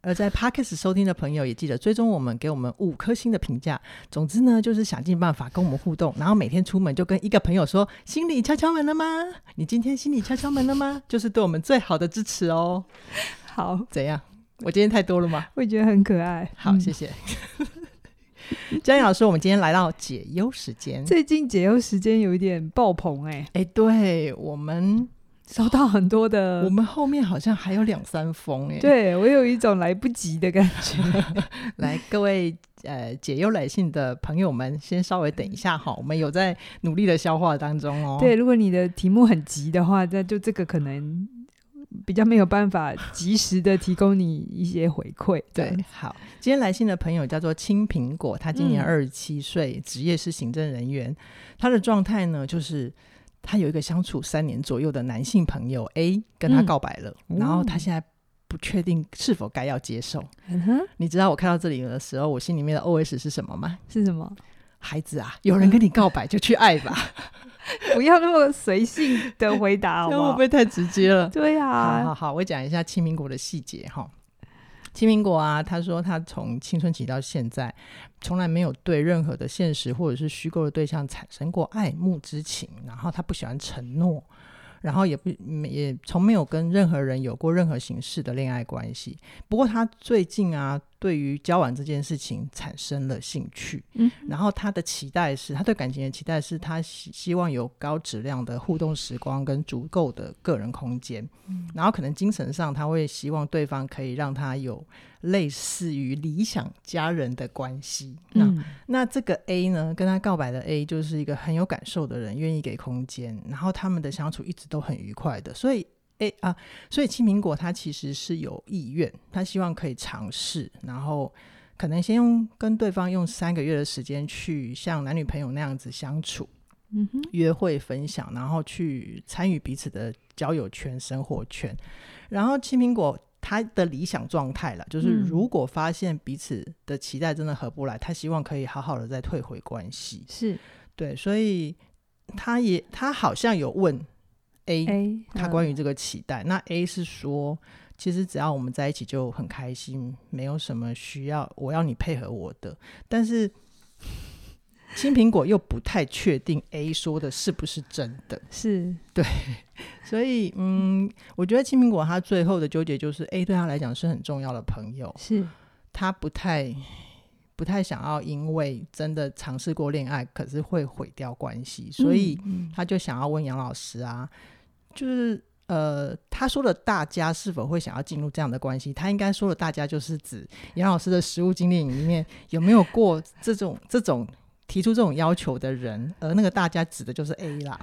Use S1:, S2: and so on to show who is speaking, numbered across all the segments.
S1: 而在 Podcast 收听的朋友，也记得追踪我们，给我们五颗星的评价。总之呢，就是想尽办法跟我们互动，然后每天出门就跟一个朋友说：“心理敲敲门了吗？你今天心理敲敲门了吗？” 就是对我们最好的支持哦。
S2: 好，
S1: 怎样？我今天太多了吗？
S2: 我觉得很可爱。
S1: 好，谢谢。嘉玲老师，我们今天来到解忧时间。
S2: 最近解忧时间有一点爆棚哎、欸、
S1: 哎，对我们。
S2: 收到很多的，
S1: 我们后面好像还有两三封哎，
S2: 对我有一种来不及的感觉。
S1: 来，各位呃解忧来信的朋友们，先稍微等一下哈，我们有在努力的消化当中哦。
S2: 对，如果你的题目很急的话，那就这个可能比较没有办法及时的提供你一些回馈。
S1: 对，好，今天来信的朋友叫做青苹果，他今年二十七岁，职业是行政人员，他的状态呢就是。他有一个相处三年左右的男性朋友 A 跟他告白了，嗯、然后他现在不确定是否该要接受。嗯，你知道我看到这里的时候，我心里面的 OS 是什么吗？
S2: 是什么？
S1: 孩子啊，有人跟你告白就去爱吧，
S2: 不要那么随性的回答好不好，
S1: 会不会太直接了？
S2: 对啊，
S1: 好好好，我讲一下清明果的细节哈。青苹果啊，他说他从青春期到现在，从来没有对任何的现实或者是虚构的对象产生过爱慕之情，然后他不喜欢承诺。然后也不也从没有跟任何人有过任何形式的恋爱关系。不过他最近啊，对于交往这件事情产生了兴趣。嗯，然后他的期待是，他对感情的期待是他希希望有高质量的互动时光跟足够的个人空间。嗯，然后可能精神上他会希望对方可以让他有类似于理想家人的关系。嗯，那那这个 A 呢，跟他告白的 A 就是一个很有感受的人，愿意给空间，然后他们的相处一直都很愉快的。所以 A 啊，所以青苹果他其实是有意愿，他希望可以尝试，然后可能先用跟对方用三个月的时间去像男女朋友那样子相处，嗯哼，约会分享，然后去参与彼此的交友圈、生活圈，然后青苹果。他的理想状态了，就是如果发现彼此的期待真的合不来，嗯、他希望可以好好的再退回关系。是对，所以他也他好像有问 A, A 他关于这个期待，嗯、那 A 是说，其实只要我们在一起就很开心，没有什么需要我要你配合我的，但是。青苹果又不太确定 A 说的是不是真的，是。对，所以嗯，我觉得青苹果他最后的纠结就是 A 对他来讲是很重要的朋友，是。他不太不太想要因为真的尝试过恋爱，可是会毁掉关系，所以他就想要问杨老师啊，就是呃，他说的大家是否会想要进入这样的关系？他应该说的大家就是指杨老师的实务经历里面有没有过这种这种。提出这种要求的人，而那个大家指的就是 A 啦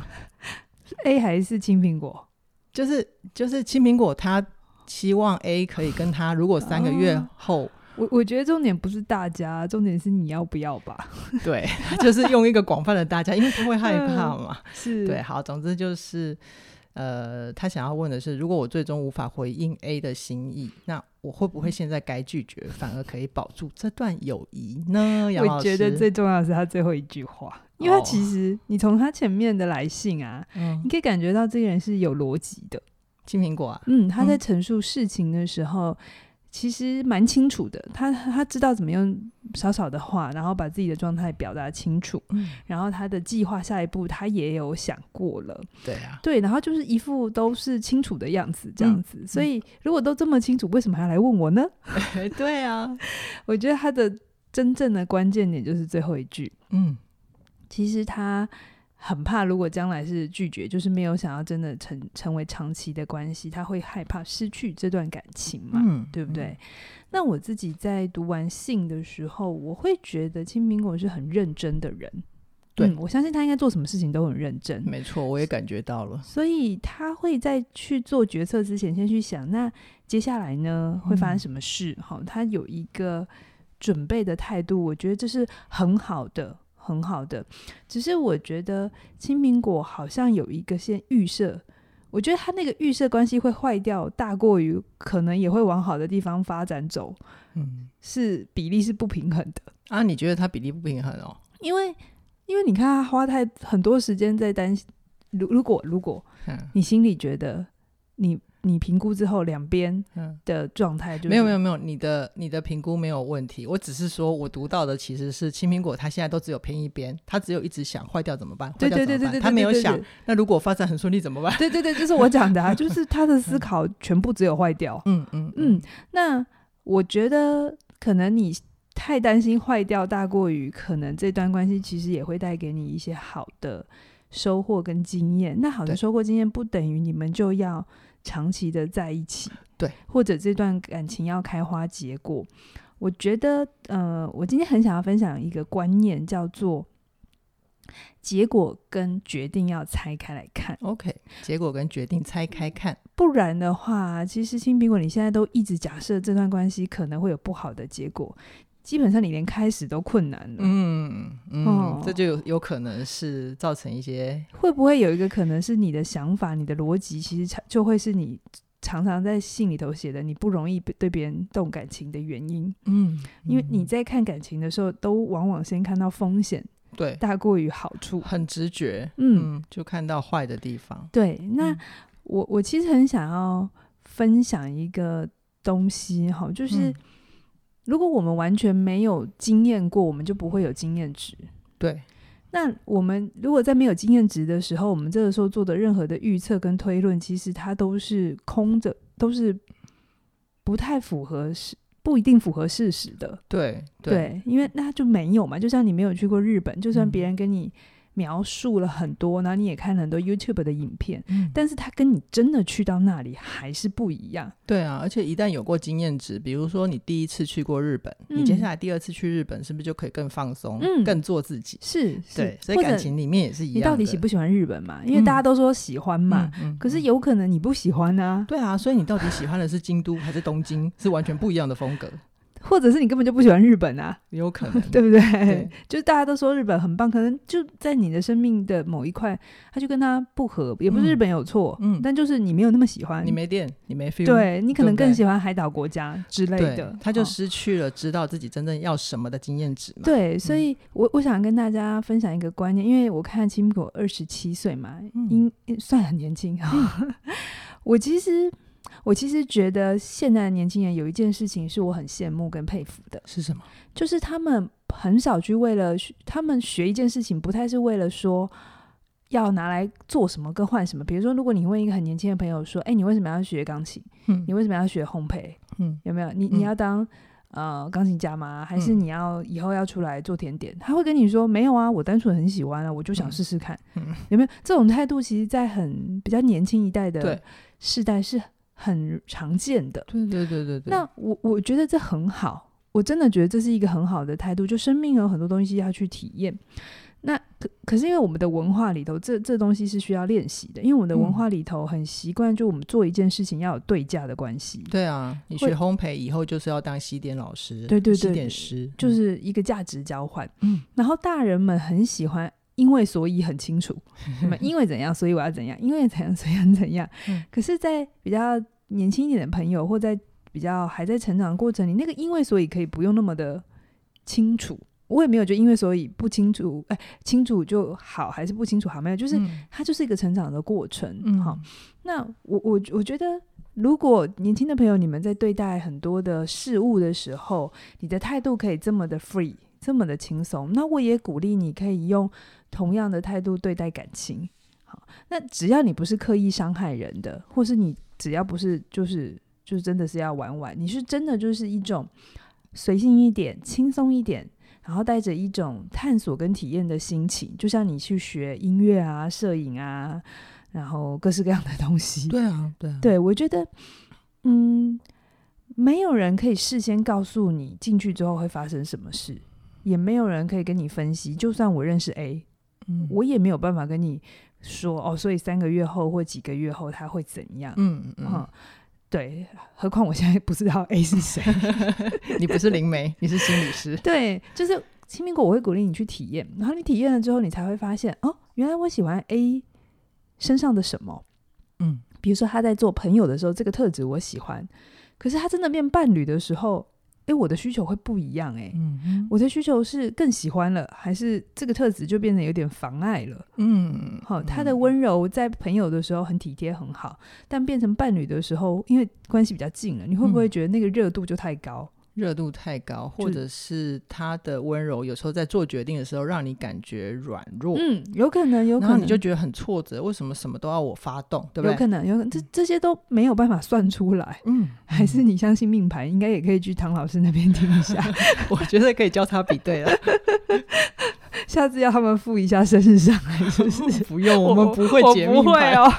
S1: ，A 还是青苹果？就是就是青苹果，他希望 A 可以跟他，如果三个月后，哦、我我觉得重点不是大家，重点是你要不要吧？对，就是用一个广泛的大家，因为他会害怕嘛。是对，好，总之就是。呃，他想要问的是，如果我最终无法回应 A 的心意，那我会不会现在该拒绝，反而可以保住这段友谊呢？我觉得最重要的是他最后一句话，因为他其实你从他前面的来信啊，哦、你可以感觉到这个人是有逻辑的。金苹果啊，嗯，他在陈述事情的时候。嗯其实蛮清楚的，他他知道怎么用少少的话，然后把自己的状态表达清楚，嗯，然后他的计划下一步他也有想过了，对啊，对，然后就是一副都是清楚的样子，这样子，嗯，所以如果都这么清楚，为什么还要来问我呢？对啊，我觉得他的真正的关键点就是最后一句，嗯，其实他。很怕，如果将来是拒绝，就是没有想要真的成成为长期的关系，他会害怕失去这段感情嘛？嗯，对不对？嗯、那我自己在读完信的时候，我会觉得青苹果是很认真的人。对、嗯，我相信他应该做什么事情都很认真。没错，我也感觉到了。所以他会在去做决策之前，先去想，那接下来呢会发生什么事？好、嗯，他有一个准备的态度，我觉得这是很好的。很好的，只是我觉得青苹果好像有一个先预设，
S2: 我觉得他那个预设关系会坏掉，大过于可能也会往好的地方发展走。嗯，是比例是不平衡的
S1: 啊？你觉得他比例不平衡哦？
S2: 因为因为你看他花太很多时间在担心，如如果如果你心里觉得你。你评估之后，两边的状态就、嗯、
S1: 没有没有没有，你的你的评估没有问题。我只是说我读到的其实是青苹果，它现在都只有偏一边，它只有一直想坏掉怎么办？
S2: 对对对对对，
S1: 它没有想那如果发展很顺利怎么办？
S2: 对对对，就是我讲的啊，就是他的思考全部只有坏掉。嗯嗯嗯，那我觉得可能你太担心坏掉，大过于可能这段关系其实也会带给你一些好的收获跟经验。那好的收获经验不等于你们就要。长期的在一起，
S1: 对，
S2: 或者这段感情要开花结果，我觉得，呃，我今天很想要分享一个观念，叫做结果跟决定要拆开来看。
S1: OK，结果跟决定拆开看，
S2: 不然的话，其实青苹果，你现在都一直假设这段关系可能会有不好的结果。基本上你连开始都困难了，
S1: 嗯嗯，哦、这就有有可能是造成一些，
S2: 会不会有一个可能是你的想法、你的逻辑，其实就会是你常常在信里头写的，你不容易对别人动感情的原因，嗯，嗯，因为你在看感情的时候，都往往先看到风险，
S1: 对，
S2: 大过于好处，
S1: 很直觉，嗯，嗯，就看到坏的地方，
S2: 对。那、嗯、我我其实很想要分享一个东西，哈，就是。嗯如果我们完全没有经验过，我们就不会有经验值。
S1: 对，
S2: 那我们如果在没有经验值的时候，我们这个时候做的任何的预测跟推论，其实它都是空的，都是不太符合事，不一定符合事实的。
S1: 对
S2: 对，对，因为那就没有嘛。就像你没有去过日本，就算别人跟你。描述了很多，然后你也看了很多 YouTube 的影片，嗯，但是它跟你真的去到那里还是不一样。
S1: 对啊，而且一旦有过经验值，比如说你第一次去过日本，嗯，你接下来第二次去日本是不是就可以更放松，嗯，更做自己？
S2: 是，是，
S1: 对，所以感情里面也是一样。
S2: 你到底喜不喜欢日本嘛？因为大家都说喜欢嘛，可是有可能你不喜欢呢，啊。
S1: 对啊，所以你到底喜欢的是京都还是东京？是完全不一样的风格。
S2: 或者是你根本就不喜欢日本啊，
S1: 有可能，
S2: 对不对？对，就是大家都说日本很棒，可能就在你的生命的某一块，他就跟他不合，也不是日本有错，嗯，但就是你没有那么喜欢，
S1: 你没电，你没 feel，
S2: 对，你可能更喜欢海岛国家之类的，
S1: 他就失去了知道自己真正要什么的经验值嘛。
S2: 对，所以我我想跟大家分享一个观念，因为我看青苹果二十七岁嘛，应算很年轻。哈。我其实。我其实觉得现在的年轻人有一件事情是我很羡慕跟佩服的，
S1: 是什么？
S2: 就是他们很少去为了他们学一件事情，不太是为了说要拿来做什么跟换什么。比如说，如果你问一个很年轻的朋友说：“哎，你为什么要学钢琴？嗯，你为什么要学烘焙？嗯，有没有？你你要当呃钢琴家吗？还是你要以后要出来做甜点？”他会跟你说：“没有啊，我单纯很喜欢啊，我就想试试看。”嗯，有没有这种态度？其实，在很比较年轻一代的世代是。很常见的，
S1: 对对对对对。
S2: 那我我觉得这很好，我真的觉得这是一个很好的态度。就生命有很多东西要去体验。那可可是因为我们的文化里头，这这东西是需要练习的。因为我们的文化里头很习惯，就我们做一件事情要有对价的关系。
S1: 对啊，你学烘焙以后就是要当西点老师，
S2: 对对对，
S1: 西点师
S2: 就是一个价值交换。嗯，然后大人们很喜欢。因为所以很清楚，因为怎样，所以我要怎样，因为怎样，所以怎样。嗯、可是，在比较年轻一点的朋友，或在比较还在成长的过程里，那个因为所以可以不用那么的清楚。我也没有觉得因为所以不清楚，哎，清楚就好，还是不清楚好？没有，就是、嗯、它就是一个成长的过程。嗯，好。那我我我觉得，如果年轻的朋友你们在对待很多的事物的时候，你的态度可以这么的 free，这么的轻松，那我也鼓励你可以用。同样的态度对待感情，好，那只要你不是刻意伤害人的，或是你只要不是就是就是真的是要玩玩，你是真的就是一种随性一点、轻松一点，然后带着一种探索跟体验的心情，就像你去学音乐啊、摄影啊，然后各式各样的东西。
S1: 对啊，对啊，
S2: 对，我觉得，嗯，没有人可以事先告诉你进去之后会发生什么事，也没有人可以跟你分析，就算我认识 A。嗯，我也没有办法跟你说哦，所以三个月后或几个月后他会怎样？嗯嗯，嗯，对，何况我现在不知道 A 是谁
S1: 你不是灵媒，你是心理师。
S2: 对，就是青苹果，我会鼓励你去体验，然后你体验了之后，你才会发现哦，原来我喜欢 A 身上的什么。嗯，比如说他在做朋友的时候，这个特质我喜欢，可是他真的变伴侣的时候。哎，我的需求会不一样哎，嗯哼，我的需求是更喜欢了，还是这个特质就变得有点妨碍了？嗯，好，他的温柔在朋友的时候很体贴很好，但变成伴侣的时候，因为关系比较近了，你会不会觉得那个热度就太高？
S1: 热度太高，或者是他的温柔，有时候在做决定的时候让你感觉软弱。
S2: 嗯，有可能，有可能，
S1: 你就觉得很挫折。为什么什么都要我发动？对不对？
S2: 有可能，有可能，这这些都没有办法算出来。嗯，还是你相信命盘？应该也可以去唐老师那边听一下。
S1: 我觉得可以交叉比对了。
S2: 下次要他们附一下生日上，来是不是？
S1: 不用，我们不会解命盘
S2: 哦。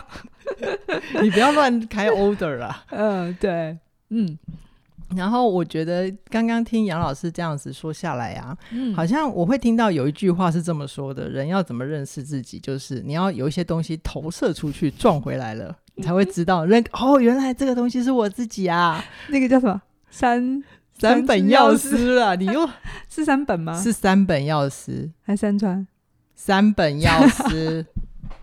S1: 你不要乱开 order 啦。
S2: 嗯，对，嗯。
S1: 然后我觉得刚刚听杨老师这样子说下来啊，嗯，好像我会听到有一句话是这么说的：人要怎么认识自己，就是你要有一些东西投射出去撞回来了，你才会知道人 哦，原来这个东西是我自己啊。
S2: 那个叫什么？三
S1: 三本药师啊？你又
S2: 是三本吗？
S1: 是三本药师
S2: 还是三川？
S1: 三本药师。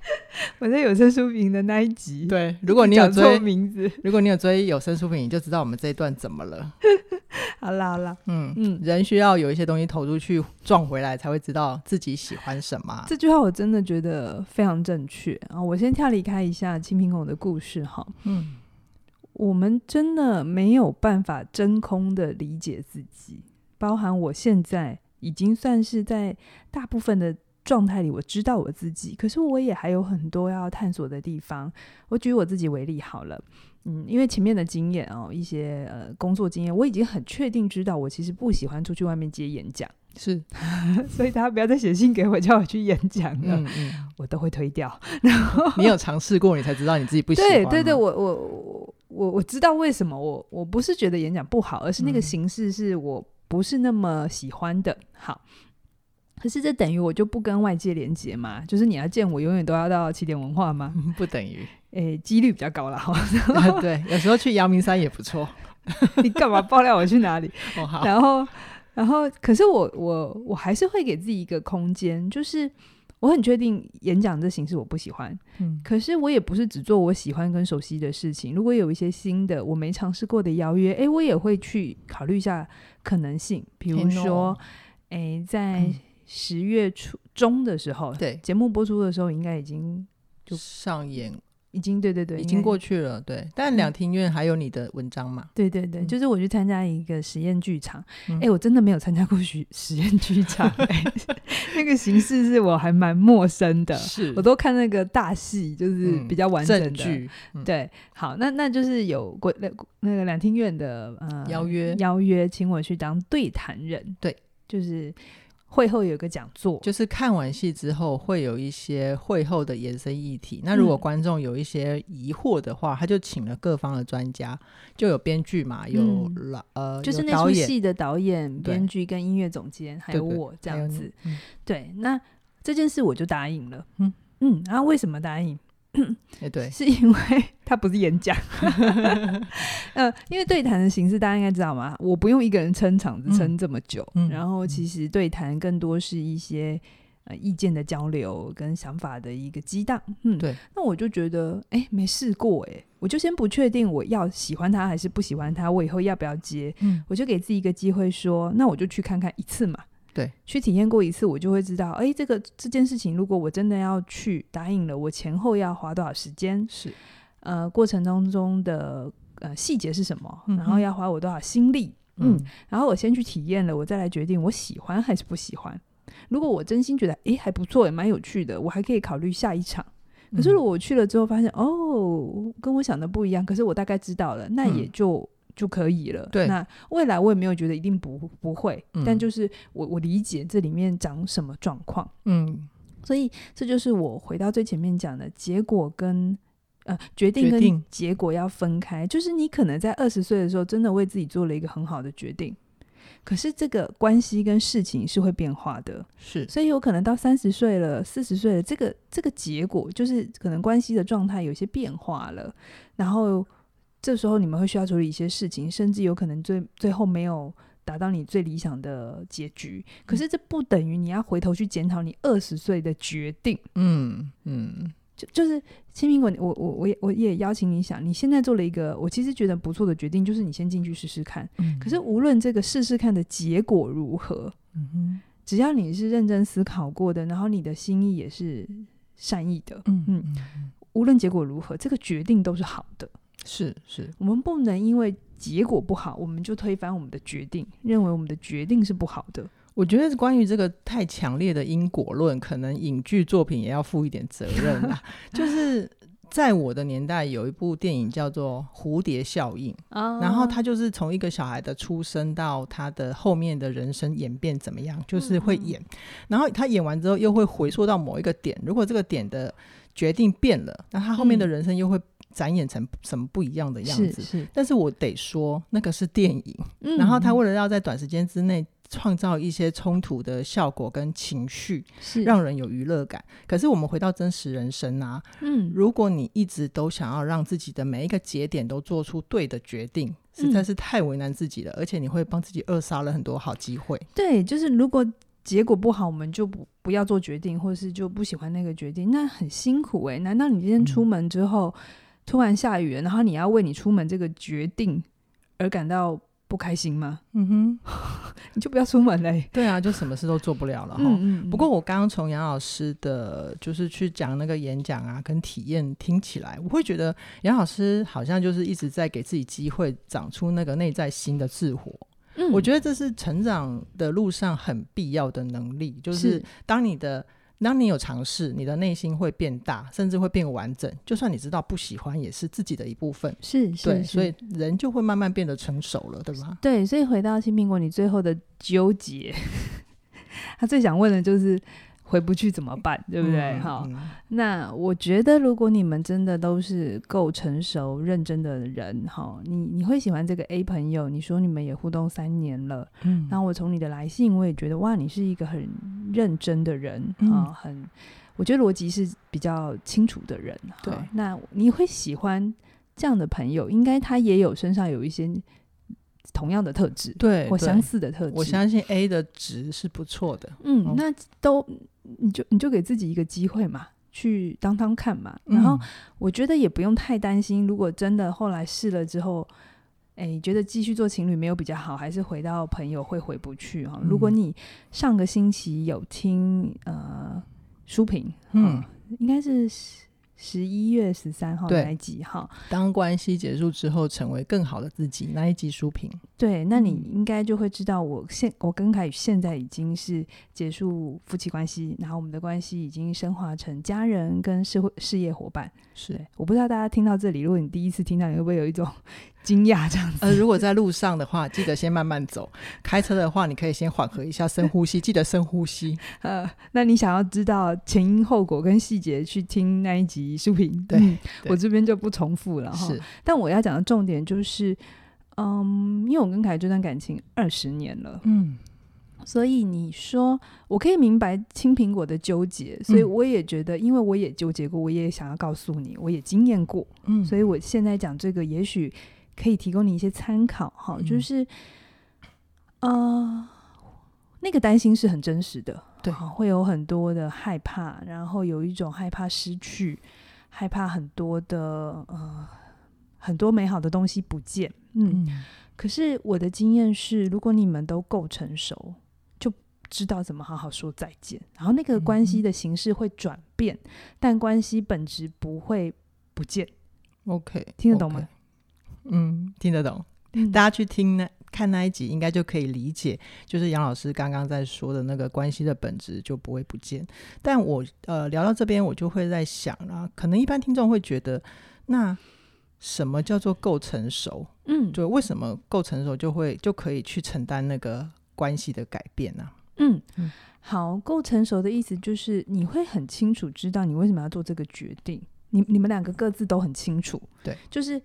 S2: 我在有声书评的那一集，
S1: 对，如果你有追
S2: 名字，
S1: 如果你有追有声书评，你就知道我们这一段怎么了。
S2: 好啦好啦，
S1: 嗯嗯，人需要有一些东西投出去撞回来，才会知道自己喜欢什么。
S2: 这句话我真的觉得非常正确啊！我先跳离开一下青苹果的故事哈，嗯，我们真的没有办法真空的理解自己，包含我现在已经算是在大部分的。状态里，我知道我自己，可是我也还有很多要探索的地方。我举我自己为例好了，嗯，因为前面的经验哦，一些呃工作经验，我已经很确定知道我其实不喜欢出去外面接演讲，
S1: 是，
S2: 所以大家不要再写信给我叫我去演讲了，嗯嗯，我都会推掉。然后
S1: 你有尝试过，你才知道你自己不喜欢。
S2: 对对对，我我我我知道为什么我我不是觉得演讲不好，而是那个形式是我不是那么喜欢的。好。可是这等于我就不跟外界连接嘛？就是你要见我，永远都要到起点文化吗？
S1: 不等于，
S2: 诶，几率比较高啦。
S1: 对，有时候去阳明山也不错。
S2: 你干嘛爆料我去哪里？
S1: 哦、好。
S2: 然后，然后，可是我我我还是会给自己一个空间，就是我很确定演讲这形式我不喜欢。嗯。可是我也不是只做我喜欢跟熟悉的事情。如果有一些新的我没尝试过的邀约，诶，我也会去考虑一下可能性。比如说，诶，在。嗯十月初中的时候，
S1: 对
S2: 节目播出的时候，应该已经就
S1: 上演，
S2: 已经对对对，
S1: 已经过去了。对，但两厅院还有你的文章嘛？
S2: 对对对，就是我去参加一个实验剧场。哎，我真的没有参加过实实验剧场，那个形式是我还蛮陌生的。
S1: 是
S2: 我都看那个大戏，就是比较完整的
S1: 剧。
S2: 对，好，那那就是有过那那个两厅院的呃
S1: 邀约
S2: 邀约，请我去当对谈人。
S1: 对，
S2: 就是。会后有个讲座，
S1: 就是看完戏之后会有一些会后的延伸议题。那如果观众有一些疑惑的话，嗯、他就请了各方的专家，就有编剧嘛，有老、嗯、呃，
S2: 就是那出戏的导演、编剧跟音乐总监，还有我这样子。嗯、对，那这件事我就答应了。嗯嗯，然后为什么答应？
S1: 哎，对，
S2: 是因为他不是演讲，呃，因为对谈的形式大家应该知道吗？我不用一个人撑场子撑这么久，嗯、然后其实对谈更多是一些呃意见的交流跟想法的一个激荡。嗯，
S1: 对。
S2: 那我就觉得，哎，没试过，哎，我就先不确定我要喜欢他还是不喜欢他，我以后要不要接？嗯，我就给自己一个机会说，那我就去看看一次嘛。
S1: 对，
S2: 去体验过一次，我就会知道，哎，这个这件事情，如果我真的要去答应了，我前后要花多少时间？
S1: 是，
S2: 呃，过程当中的呃细节是什么？然后要花我多少心力？嗯，嗯，然后我先去体验了，我再来决定我喜欢还是不喜欢。如果我真心觉得，哎，还不错，也蛮有趣的，我还可以考虑下一场。可是如果我去了之后发现，嗯、哦，跟我想的不一样，可是我大概知道了，那也就。嗯就可以了。
S1: 对，
S2: 那未来我也没有觉得一定不不会，嗯、但就是我我理解这里面长什么状况。嗯，所以这就是我回到最前面讲的结果跟呃决定跟结果要分开。就是你可能在二十岁的时候真的为自己做了一个很好的决定，可是这个关系跟事情是会变化的。
S1: 是，
S2: 所以有可能到三十岁了、四十岁了，这个这个结果就是可能关系的状态有些变化了，然后。这时候你们会需要处理一些事情，甚至有可能最最后没有达到你最理想的结局。可是这不等于你要回头去检讨你二十岁的决定。
S1: 嗯嗯，
S2: 就就是青苹果，我我我也我也邀请你想，你现在做了一个我其实觉得不错的决定，就是你先进去试试看。嗯、可是无论这个试试看的结果如何，嗯哼，只要你是认真思考过的，然后你的心意也是善意的，嗯嗯，嗯，无论结果如何，这个决定都是好的。
S1: 是是，
S2: 我们不能因为结果不好，我们就推翻我们的决定，认为我们的决定是不好的。
S1: 我觉得关于这个太强烈的因果论，可能影剧作品也要负一点责任啦。就是在我的年代，有一部电影叫做《蝴蝶效应》，然后他就是从一个小孩的出生到他的后面的人生演变怎么样，就是会演，然后他演完之后又会回溯到某一个点，如果这个点的决定变了，那他后面的人生又会展演成什么不一样的样子？是，是，但是我得说，那个是电影，然后他为了要在短时间之内。创造一些冲突的效果跟情绪，是让人有娱乐感。可是我们回到真实人生啊，嗯，如果你一直都想要让自己的每一个节点都做出对的决定，实在是太为难自己了，嗯、而且你会帮自己扼杀了很多好机会。
S2: 对，就是如果结果不好，我们就不不要做决定，或是就不喜欢那个决定，那很辛苦诶、欸。难道你今天出门之后、嗯、突然下雨了，然后你要为你出门这个决定而感到？不开心吗？嗯哼，你就不要出门嘞。
S1: 对啊，就什么事都做不了了哈。嗯嗯。不过我刚刚从杨老师的，就是去讲那个演讲啊，跟体验听起来，我会觉得杨老师好像就是一直在给自己机会，长出那个内在新的自我。嗯，我觉得这是成长的路上很必要的能力，就是当你的。当你有尝试，你的内心会变大，甚至会变完整。就算你知道不喜欢，也是自己的一部分。
S2: 是，是，对，
S1: 所以人就会慢慢变得成熟了，对吧？
S2: 对，所以回到新苹果，你最后的纠结，他最想问的就是。回不去怎么办？对不对？好、嗯，嗯、那我觉得，如果你们真的都是够成熟、认真的人，哈，你你会喜欢这个 A 朋友。你说你们也互动三年了，嗯，然后我从你的来信，我也觉得哇，你是一个很认真的人啊、嗯哦，很，我觉得逻辑是比较清楚的人。对，那你会喜欢这样的朋友，应该他也有身上有一些。同样的特质，对，或相似的特质，
S1: 我相信 A 的值是不错的。
S2: 嗯，嗯，那都你就你就给自己一个机会嘛，去当当看嘛。然后我觉得也不用太担心，如果真的后来试了之后，哎、欸，觉得继续做情侣没有比较好，还是回到朋友会回不去哈。嗯、如果你上个星期有听呃书评，嗯，应该是。十一月十三号那一集哈，
S1: 当关系结束之后，成为更好的自己那一集书评。
S2: 对，那你应该就会知道我，我现我跟凯宇现在已经是结束夫妻关系，然后我们的关系已经升华成家人跟社会事业伙伴。是，我不知道大家听到这里，如果你第一次听到，你会不会有一种？惊讶这样子，
S1: 呃，如果在路上的话，记得先慢慢走；开车的话，你可以先缓和一下，深呼吸，记得深呼吸。
S2: 呃，那你想要知道前因后果跟细节，去听那一集书评。对，我这边就不重复了哈。是，但我要讲的重点就是，嗯，因为我跟凯这段感情二十年了，嗯，所以你说我可以明白青苹果的纠结，所以我也觉得，因为我也纠结过，我也想要告诉你，我也经验过，嗯，所以我现在讲这个，也许。可以提供你一些参考，哈，就是，嗯、呃，那个担心是很真实的，对，会有很多的害怕，然后有一种害怕失去，害怕很多的呃很多美好的东西不见，嗯，嗯，可是我的经验是，如果你们都够成熟，就知道怎么好好说再见，然后那个关系的形式会转变，嗯、但关系本质不会不见
S1: ，OK，
S2: 听得懂吗.
S1: 嗯，听得懂。嗯、大家去听那看那一集，应该就可以理解，就是杨老师刚刚在说的那个关系的本质就不会不见。但我呃聊到这边，我就会在想啊，可能一般听众会觉得，那什么叫做够成熟？嗯，就为什么够成熟就会就可以去承担那个关系的改变呢、啊？
S2: 嗯嗯，好，够成熟的意思就是你会很清楚知道你为什么要做这个决定，你你们两个各自都很清楚，对，就是。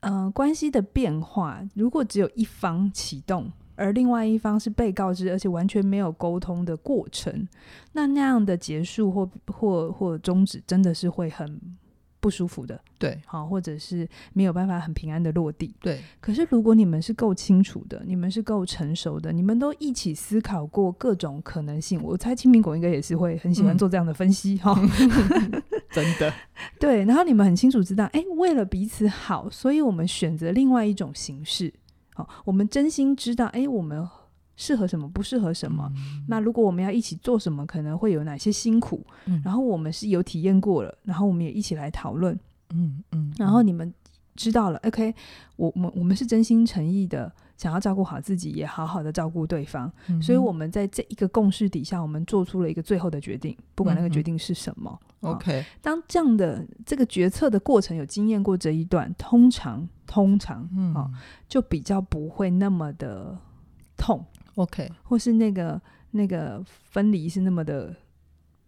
S2: 嗯、关系的变化，如果只有一方启动，而另外一方是被告知，而且完全没有沟通的过程，那那样的结束或或或终止，真的是会很不舒服的。对，好，或者是没有办法很平安的落地。对。可是如果你们是够清楚的，你们是够成熟的，你们都一起思考过各种可能性，我猜青苹果应该也是会很喜欢做这样的分析哈。
S1: 真的。
S2: 对，然后你们很清楚知道，哎，为了彼此好，所以我们选择另外一种形式。好，我们真心知道，哎，我们适合什么，不适合什么。嗯、那如果我们要一起做什么，可能会有哪些辛苦？嗯、然后我们是有体验过了，然后我们也一起来讨论。嗯嗯。然后你们知道了，OK，我我们我们是真心诚意的，想要照顾好自己，也好好的照顾对方。嗯、所以我们在这一个共识底下，我们做出了一个最后的决定，不管那个决定是什么。
S1: 嗯、OK。
S2: 当这样的这个决策的过程有经验过这一段，通常。通常，啊、哦，就比较不会那么的痛
S1: ，OK，
S2: 或是那个那个分离是那么的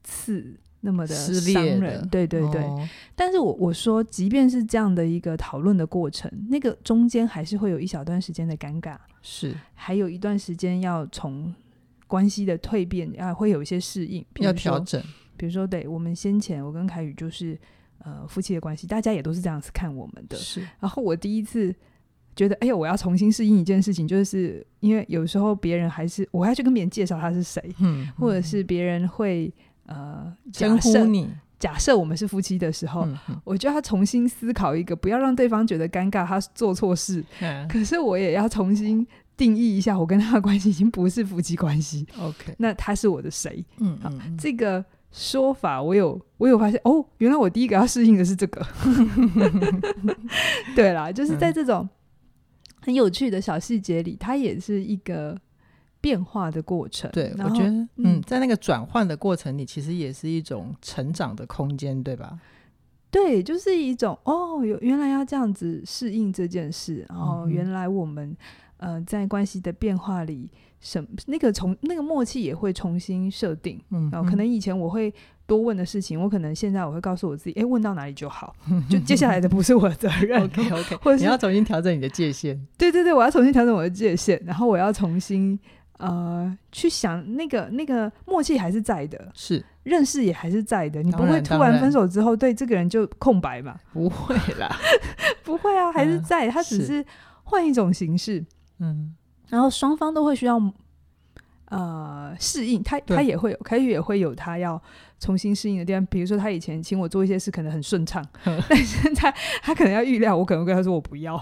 S2: 刺，那么的伤人，对对对。哦、但是我我说，即便是这样的一个讨论的过程，那个中间还是会有一小段时间的尴尬，
S1: 是，还
S2: 有一段时间要从关系的蜕变，啊，会有一些适应，
S1: 要调整。
S2: 比如说，对我们先前，我跟凯宇就是。呃，夫妻的关系，大家也都是这样子看我们的。
S1: 是，
S2: 然后我第一次觉得，哎呦，我要重新适应一件事情，就是因为有时候别人还是我要去跟别人介绍他是谁，或者是别人会呃
S1: 称呼你。
S2: 假设我们是夫妻的时候，我就要重新思考一个，不要让对方觉得尴尬，他做错事。嗯、可是我也要重新定义一下，我跟他的关系已经不是夫妻关系。OK，那他是我的谁？嗯，好，嗯、这个。说法我有我有发现哦，原来我第一个要适应的是这个。对啦，就是在这种很有趣的小细节里，它也是一个变化的过程。
S1: 对，我觉得嗯，嗯，在那个转换的过程里，其实也是一种成长的空间，对吧？
S2: 对，就是一种哦，有原来要这样子适应这件事，然后原来我们呃在关系的变化里。什那个从那个默契也会重新设定，嗯，然后可能以前我会多问的事情，我可能现在我会告诉我自己，哎，问到哪里就好，就接下来的不是我的责任，
S1: OK OK，或者你要重新调整你的界限，
S2: 对对对，我要重新调整我的界限，然后我要重新呃去想那个那个默契还是在的，
S1: 是。
S2: 认识也还是在的，你不会突然分手之后对这个人就空白嘛？
S1: 不会啦，
S2: 不会啊，还是在，他只是换一种形式，嗯。然后双方都会需要呃适应，他他也会有，凯宇也会有他要重新适应的地方。比如说他以前请我做一些事可能很顺畅，嗯、但现在他可能要预料，我可能跟他说我不要。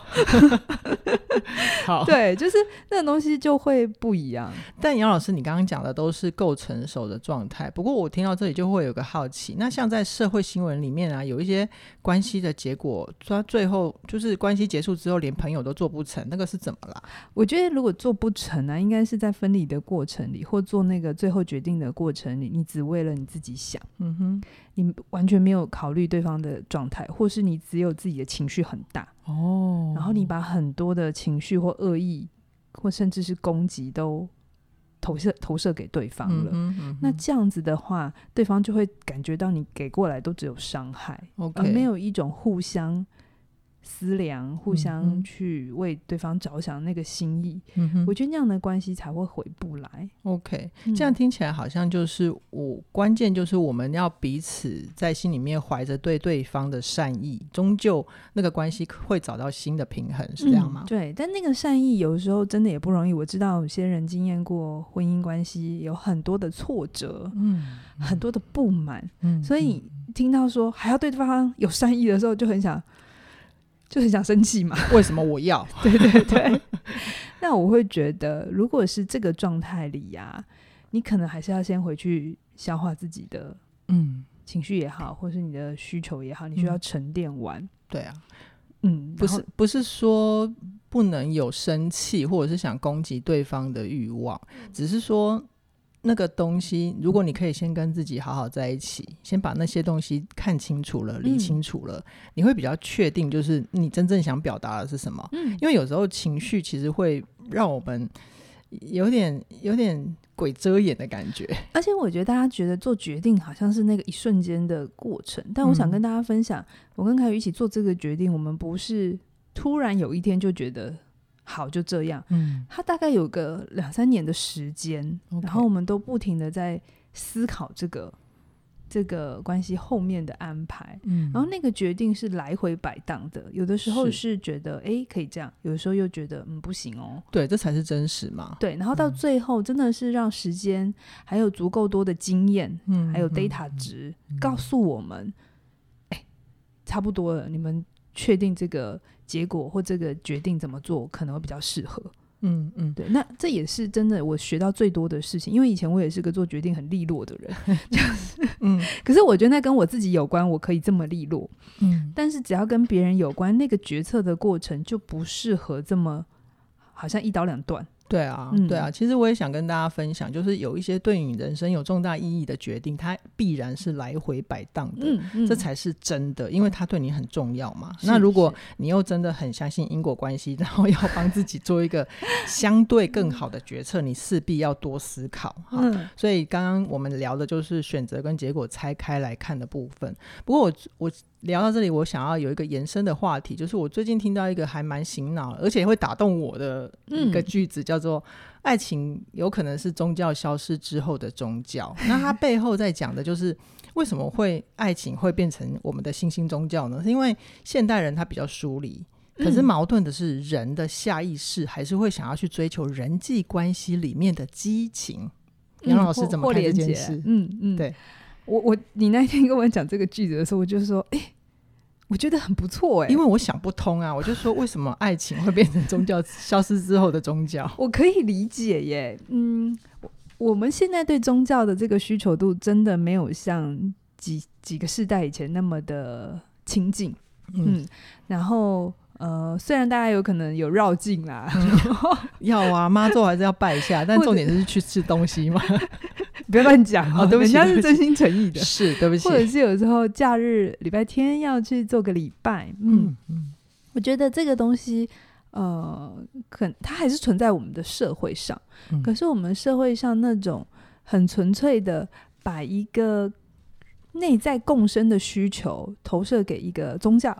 S2: 好，对，就是那种东西就会不一样。
S1: 但杨老师，你刚刚讲的都是够成熟的状态。不过我听到这里就会有个好奇，那像在社会新闻里面啊，有一些关系的结果，他最后就是关系结束之后连朋友都做不成，那个是怎么了？
S2: 我觉得如果做不成呢、啊，应该是在分离的过程里，或做那个最后决定的过程里，你只为了你自己想，嗯哼，你完全没有考虑对方的状态，或是你只有自己的情绪很大。哦，然后你把很多的情绪或恶意，或甚至是攻击都投射投射给对方了。嗯嗯、那这样子的话，对方就会感觉到你给过来都只有伤害，Okay. 而没有一种互相。思量，互相去为对方着想那个心意，嗯、哼我觉得那样的关系才会回不来。
S1: OK，这样听起来好像就是我关键就是我们要彼此在心里面怀着对对方的善意，终究那个关系会找到新的平衡，是这样吗？
S2: 嗯、对，但那个善意有时候真的也不容易。我知道有些人经验过婚姻关系，有很多的挫折，嗯，很多的不满，嗯，所以听到说还要对对方有善意的时候，就很想。就很想生气嘛？
S1: 为什么我要？
S2: 对 对对。那我会觉得，如果是这个状态里呀、啊，你可能还是要先回去消化自己的嗯情绪也好，或是你的需求也好，你需要沉淀完。嗯、
S1: 对啊，嗯，不是不是说不能有生气或者是想攻击对方的欲望，只是说。那个东西，如果你可以先跟自己好好在一起，先把那些东西看清楚了、理清楚了，嗯、你会比较确定，就是你真正想表达的是什么。嗯，因为有时候情绪其实会让我们有点有点鬼遮眼的感觉。
S2: 而且我觉得大家觉得做决定好像是那个一瞬间的过程，但我想跟大家分享，嗯、我跟凯宇一起做这个决定，我们不是突然有一天就觉得。好，就这样。嗯，他大概有个两三年的时间.然后我们都不停的在思考这个这个关系后面的安排。嗯，然后那个决定是来回摆荡的，有的时候是觉得哎是可以这样，有的时候又觉得嗯不行哦。
S1: 对，这才是真实嘛。
S2: 对，然后到最后真的是让时间还有足够多的经验，嗯，还有 data 值、告诉我们差不多了，你们确定这个结果或这个决定怎么做可能会比较适合。
S1: 嗯嗯，
S2: 对，那这也是真的，我学到最多的事情。因为以前我也是个做决定很利落的人，就是嗯，可是我觉得那跟我自己有关，我可以这么利落，嗯，但是只要跟别人有关，那个决策的过程就不适合这么好像一刀两断。
S1: 对啊，嗯、对啊，其实我也想跟大家分享，就是有一些对你人生有重大意义的决定，它必然是来回摆荡的，嗯嗯、这才是真的，因为它对你很重要嘛。那如果你又真的很相信因果关系，然后要帮自己做一个相对更好的决策，你势必要多思考。嗯，所以刚刚我们聊的就是选择跟结果拆开来看的部分。不过我我。聊到这里，我想要有一个延伸的话题，就是我最近听到一个还蛮醒脑，而且会打动我的一个句子，叫做“爱情有可能是宗教消失之后的宗教”。那它背后在讲的就是为什么会爱情会变成我们的新兴宗教呢？是因为现代人他比较疏离，可是矛盾的是人的下意识还是会想要去追求人际关系里面的激情。杨老师怎么看这件事？
S2: 嗯嗯，对我我你那天跟我讲这个句子的时候，我就说，哎。我觉得很不错哎、欸，
S1: 因为我想不通啊，我就说为什么爱情会变成宗教消失之后的宗教？
S2: 我可以理解耶，嗯，我们现在对宗教的这个需求度真的没有像几几个世代以前那么的亲近，嗯，嗯，然后。呃，虽然大家有可能有绕境啦，
S1: 嗯、要啊，妈祖还是要拜一下，但重点是去吃东西嘛，
S2: 不要乱讲哦，对不起，人家是真心诚意的，
S1: 是对不起，
S2: 或者是有时候假日礼拜天要去做个礼拜，嗯嗯，嗯我觉得这个东西，呃，可它还是存在我们的社会上，嗯、可是我们社会上那种很纯粹的把一个内在共生的需求投射给一个宗教。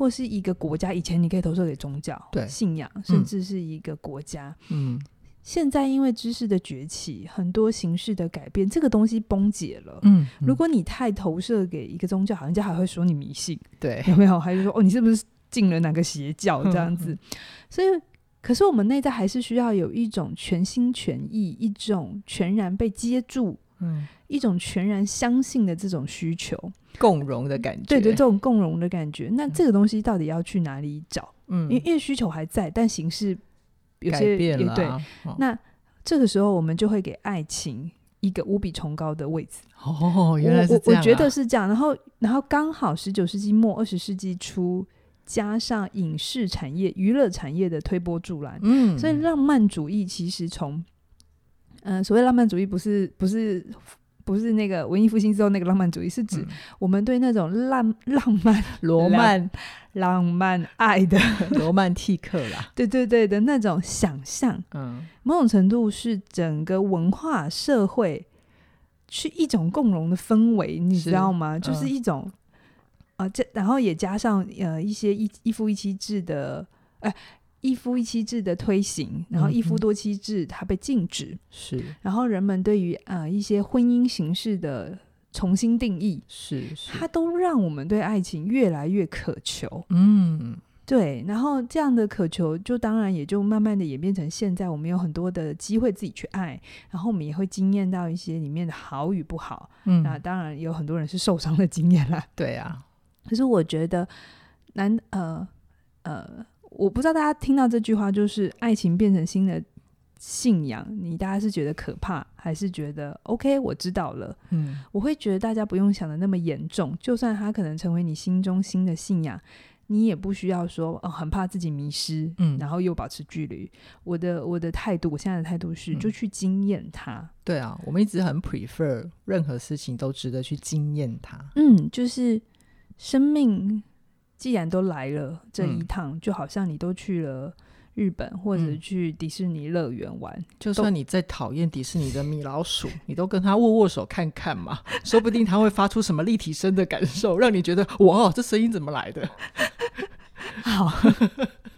S2: 或是一个国家，以前你可以投射给宗教、对信仰，甚至是一个国家。嗯，现在因为知识的崛起，很多形式的改变，这个东西崩解了。嗯，嗯如果你太投射给一个宗教，好像人家还会说你迷信。
S1: 对，
S2: 有没有？还是说哦，你是不是进了哪个邪教这样子？嗯、所以，可是我们内在还是需要有一种全心全意，一种全然被接住。嗯。一种全然相信的这种需求，
S1: 共融的感觉，
S2: 对对，这种共融的感觉。那这个东西到底要去哪里找？嗯，因为因为需求还在，但形式有些
S1: 改变了。对，
S2: 哦、那这个时候我们就会给爱情一个无比崇高的位置。
S1: 哦，原来是这样、啊、
S2: 我，我觉得是这样。然后，然后刚好十九世纪末二十世纪初，加上影视产业、娱乐产业的推波助澜，嗯，所以浪漫主义其实从，嗯、呃，所谓浪漫主义不是不是。不是那个文艺复兴之后那个浪漫主义，是指我们对那种浪浪漫、罗曼、浪漫爱的
S1: 罗曼蒂克啦，
S2: 对对对的那种想象。嗯，某种程度是整个文化社会去一种共融的氛围，你知道吗？是就是一种啊，这、呃、然后也加上呃一些一一夫一妻制的哎。呃一夫一妻制的推行，然后一夫多妻制它被禁止，
S1: 是、嗯，
S2: 然后人们对于呃一些婚姻形式的重新定义，
S1: 是，是，
S2: 它都让我们对爱情越来越渴求，
S1: 嗯，
S2: 对，然后这样的渴求就当然也就慢慢的演变成现在我们有很多的机会自己去爱，然后我们也会经验到一些里面的好与不好，嗯，那当然有很多人是受伤的经验啦，
S1: 对啊，
S2: 可是我觉得难呃呃。呃我不知道大家听到这句话，就是爱情变成新的信仰，你大家是觉得可怕，还是觉得 OK？我知道了。嗯，我会觉得大家不用想的那么严重，就算它可能成为你心中新的信仰，你也不需要说哦，很怕自己迷失，嗯，然后又保持距离。我的我的态度，我现在的态度是，就去经验它。嗯。对啊，
S1: 我们一直很 prefer 任何事情都值得去经验它。
S2: 嗯，就是生命。既然都来了这一趟，嗯、就好像你都去了日本或者去迪士尼乐园玩，嗯、
S1: 就算你再讨厌迪士尼的米老鼠，你都跟他握握手看看嘛，说不定他会发出什么立体声的感受，让你觉得 哇，这声音怎么来的？
S2: 好，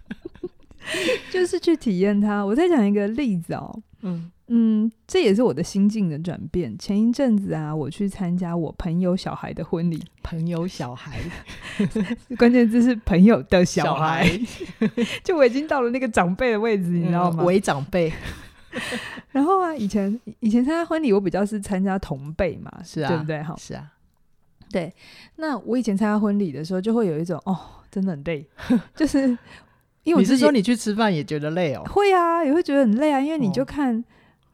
S2: 就是去体验它。我再讲一个例子哦，嗯。嗯，这也是我的心境的转变。前一阵子啊，我去参加我朋友小孩的婚礼。
S1: 朋友小孩，
S2: 关键字是朋友的小孩。小 孩就我已经到了那个长辈的位置，你知道吗？
S1: 为长辈。
S2: 然后啊，以前以前参加婚礼，我比较是参加同辈嘛，
S1: 是啊，
S2: 对不对？好，
S1: 是啊。
S2: 对，那我以前参加婚礼的时候，就会有一种哦，真的很累，就是因为我
S1: 你是说你去吃饭也觉得累哦？
S2: 会啊，也会觉得很累啊，因为你就看，哦、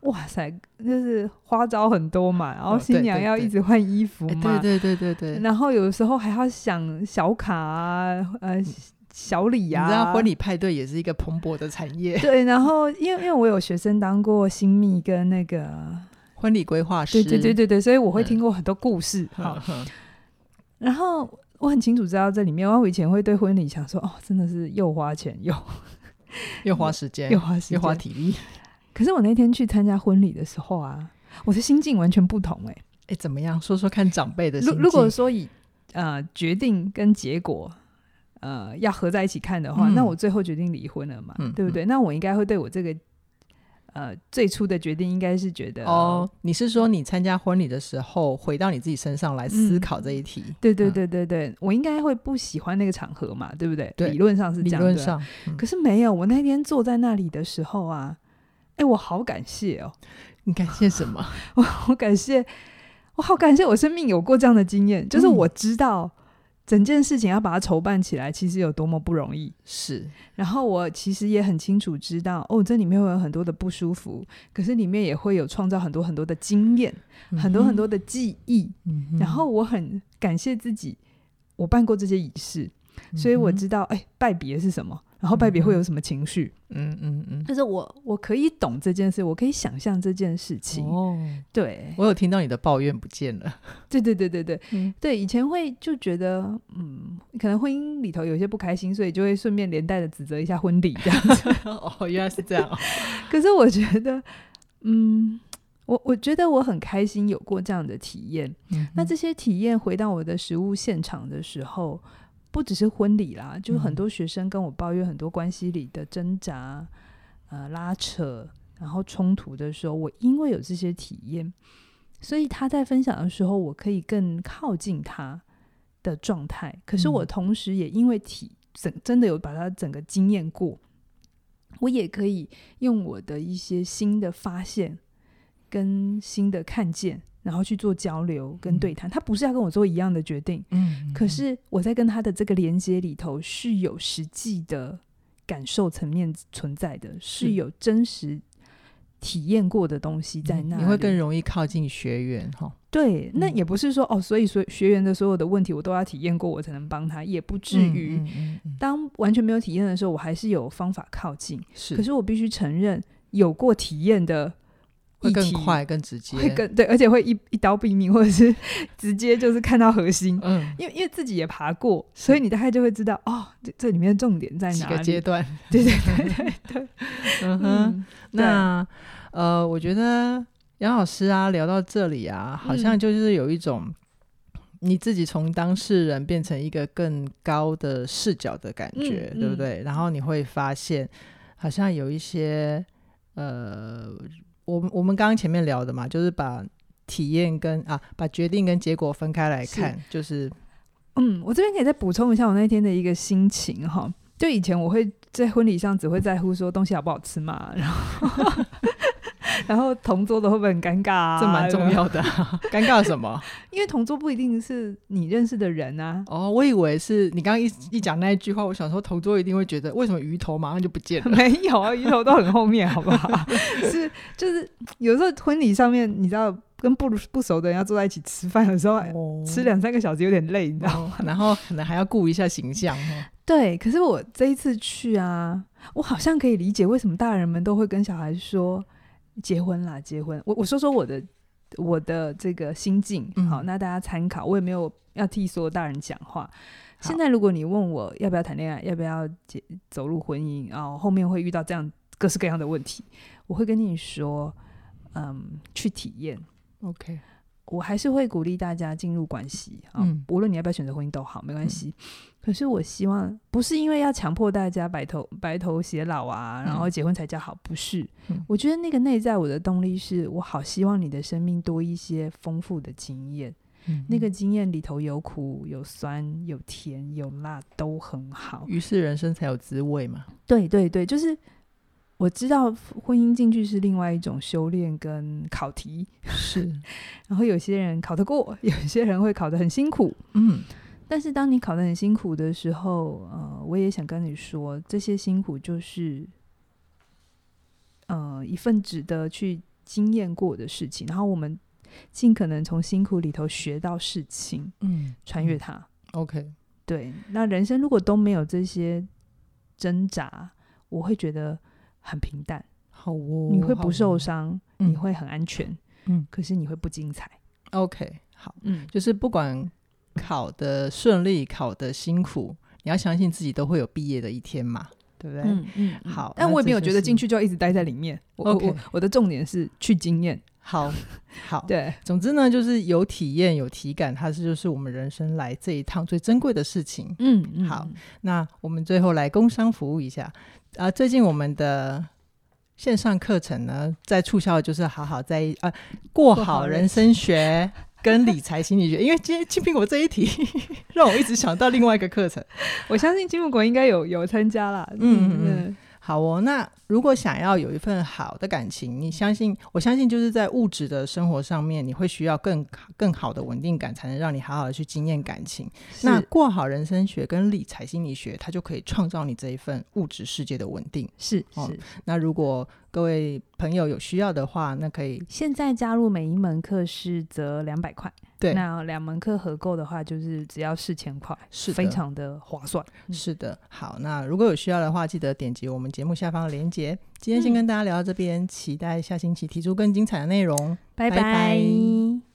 S2: 哇塞，就是花招很多嘛，然后新娘要一直换衣服嘛，
S1: 哦、对，对对对对对，
S2: 然后有时候还要想小卡啊，呃，小礼呀、啊，
S1: 你知道婚礼派对也是一个蓬勃的产业，
S2: 对，然后因为因为我有学生当过新密跟那个。
S1: 婚礼规划师，
S2: 对对对对对，所以我会听过很多故事。好、嗯，然后我很清楚知道这里面，我以前会对婚礼想说，哦，真的是又花钱又
S1: 又花时间，
S2: 又花时间。
S1: 又花体力。
S2: 可是我那天去参加婚礼的时候啊，我的心境完全不同哎、欸、
S1: 哎，怎么样？说说看长辈的心境。
S2: 如如果说以呃决定跟结果呃要合在一起看的话，嗯、那我最后决定离婚了嘛，嗯、对不对？嗯、那我应该会对我这个。呃，最初的决定应该是觉得
S1: 哦，你是说你参加婚礼的时候，回到你自己身上来思考这一题？
S2: 嗯、对对对对对，嗯、我应该会不喜欢那个场合嘛，对不对？
S1: 对，
S2: 理论上是这样。
S1: 理论上，
S2: 嗯、可是没有，我那天坐在那里的时候啊，哎，我好感谢哦。
S1: 你感谢什么？
S2: 我我感谢，我好感谢我生命有过这样的经验，就是我知道。嗯整件事情要把它筹办起来，其实有多么不容易。
S1: 是，然
S2: 后我其实也很清楚知道，哦，这里面会有很多的不舒服，可是里面也会有创造很多很多的经验，嗯、很多很多的记忆。嗯、然后我很感谢自己，我办过这些仪式，所以我知道，哎，拜别是什么。然后拜别会有什么情绪？
S1: 嗯嗯嗯，
S2: 就是我我可以懂这件事，我可以想象这件事情。哦，对，
S1: 我有听到你的抱怨不见了。
S2: 对对对对对，嗯、对，以前会就觉得，嗯，可能婚姻里头有些不开心，所以就会顺便连带的指责一下婚礼这样子。
S1: 哦，原来是这样。
S2: 可是我觉得，嗯，我我觉得我很开心有过这样的体验。嗯、那这些体验回到我的实物现场的时候。不只是婚礼啦，就很多学生跟我抱怨很多关系里的挣扎、呃拉扯，然后冲突的时候，我因为有这些体验，所以他在分享的时候，我可以更靠近他的状态。可是我同时也因为体整真的有把他整个经验过，我也可以用我的一些新的发现跟新的看见。然后去做交流跟对谈，嗯、他不是要跟我做一样的决定，嗯，可是我在跟他的这个连接里头是有实际的感受层面存在的，是，是有真实体验过的东西在那里，
S1: 你会更容易靠近学员哈。
S2: 对，那也不是说哦，所以所学员的所有的问题我都要体验过，我才能帮他，也不至于。当完全没有体验的时候，我还是有方法靠近。是，可是我必须承认，有过体验的。
S1: 会更快、更直接，
S2: 会更对，而且会一一刀毙命，或者是 直接就是看到核心。嗯，因为因为自己也爬过，所以你大概就会知道哦，这这里面的重点在哪里？几个
S1: 阶段？
S2: 对对对对对。嗯哼，
S1: 那呃，我觉得杨老师啊，聊到这里啊，好像就是有一种你自己从当事人变成一个更高的视角的感觉，对不对？然后你会发现，好像有一些呃。我们我们刚刚前面聊的嘛，就是把体验跟啊，把决定跟结果分开来看，是就是，
S2: 嗯，我这边可以再补充一下我那天的一个心情哈。就以前我会在婚礼上只会在乎说东西好不好吃嘛，然后。然后同桌的会不会很尴尬啊？
S1: 这蛮重要的，尴尬什么？
S2: 因为同桌不一定是你认识的人啊。
S1: 哦，我以为是你刚刚一一讲那一句话，我想说同桌一定会觉得为什么鱼头马上就不见了？
S2: 没有啊，鱼头都很后面，好不好？是就是有时候婚礼上面，你知道跟不不熟的人要坐在一起吃饭的时候，哦、吃两三个小时有点累，你知道吗？
S1: 然后可能还要顾一下形象。
S2: 对，可是我这一次去啊，我好像可以理解为什么大人们都会跟小孩说。结婚啦，结婚！我我说说我的我的这个心境，嗯、好，那大家参考。我也没有要替所有大人讲话。现在如果你问我要不要谈恋爱，要不要结走入婚姻，然后后面会遇到这样各式各样的问题，我会跟你说，嗯，去体验。
S1: OK。
S2: 我还是会鼓励大家进入关系啊，嗯、无论你要不要选择婚姻都好，没关系。嗯、可是我希望不是因为要强迫大家白头白头偕老啊，然后结婚才叫好，不是。嗯、我觉得那个内在我的动力是我好希望你的生命多一些丰富的经验，嗯、那个经验里头有苦有酸有甜有辣都很好，
S1: 于是人生才有滋味嘛。
S2: 对对对，就是我知道婚姻进去是另外一种修炼跟考题，
S1: 是。
S2: 然后有些人考得过，有些人会考得很辛苦，
S1: 嗯。
S2: 但是当你考得很辛苦的时候，呃，我也想跟你说，这些辛苦就是，呃，一份值得去经验过的事情。然后我们尽可能从辛苦里头学到事情，
S1: 嗯，
S2: 穿越它。
S1: OK，
S2: 对。那人生如果都没有这些挣扎，我会觉得。很平淡，
S1: 好哦，
S2: 你会不受伤，
S1: 哦、
S2: 你会很安全，
S1: 嗯，
S2: 可是你会不精彩。
S1: OK，好，
S2: 嗯，
S1: 就是不管考的顺利，考的辛苦，你要相信自己都会有毕业的一天嘛，对不对？
S2: 嗯嗯，
S1: 好，
S2: 但我也没有觉得进去就要一直待在里面。
S1: OK，
S2: 我，我的重点是去经验。
S1: 好，好，
S2: 对，
S1: 总之呢，就是有体验、有体感，它是就是我们人生来这一趟最珍贵的事情。
S2: 嗯，嗯，
S1: 好，那我们最后来工商服务一下。啊，最近我们的线上课程呢，在促销的就是好好在啊过好人生学跟理财心理学，因为今天青苹果这一题 让我一直想到另外一个课程，
S2: 我相信金苹果应该有有参加啦。
S1: 嗯嗯，嗯，好哦，那。如果想要有一份好的感情，你相信，我相信就是在物质的生活上面，你会需要更更好的稳定感，才能让你好好的去经验感情。那过好人生学跟理财心理学，它就可以创造你这一份物质世界的稳定。
S2: 是是、
S1: 哦。那如果各位朋友有需要的话，那可以
S2: 现在加入每一门课是折两百块。
S1: 对，
S2: 那两门课合购的话，就是只要四千块，是非常的划算。
S1: 是的，好，那如果有需要的话，记得点击我们节目下方的链接。今天先跟大家聊到这边，嗯，期待下星期提出更精彩的内容。拜拜。拜拜。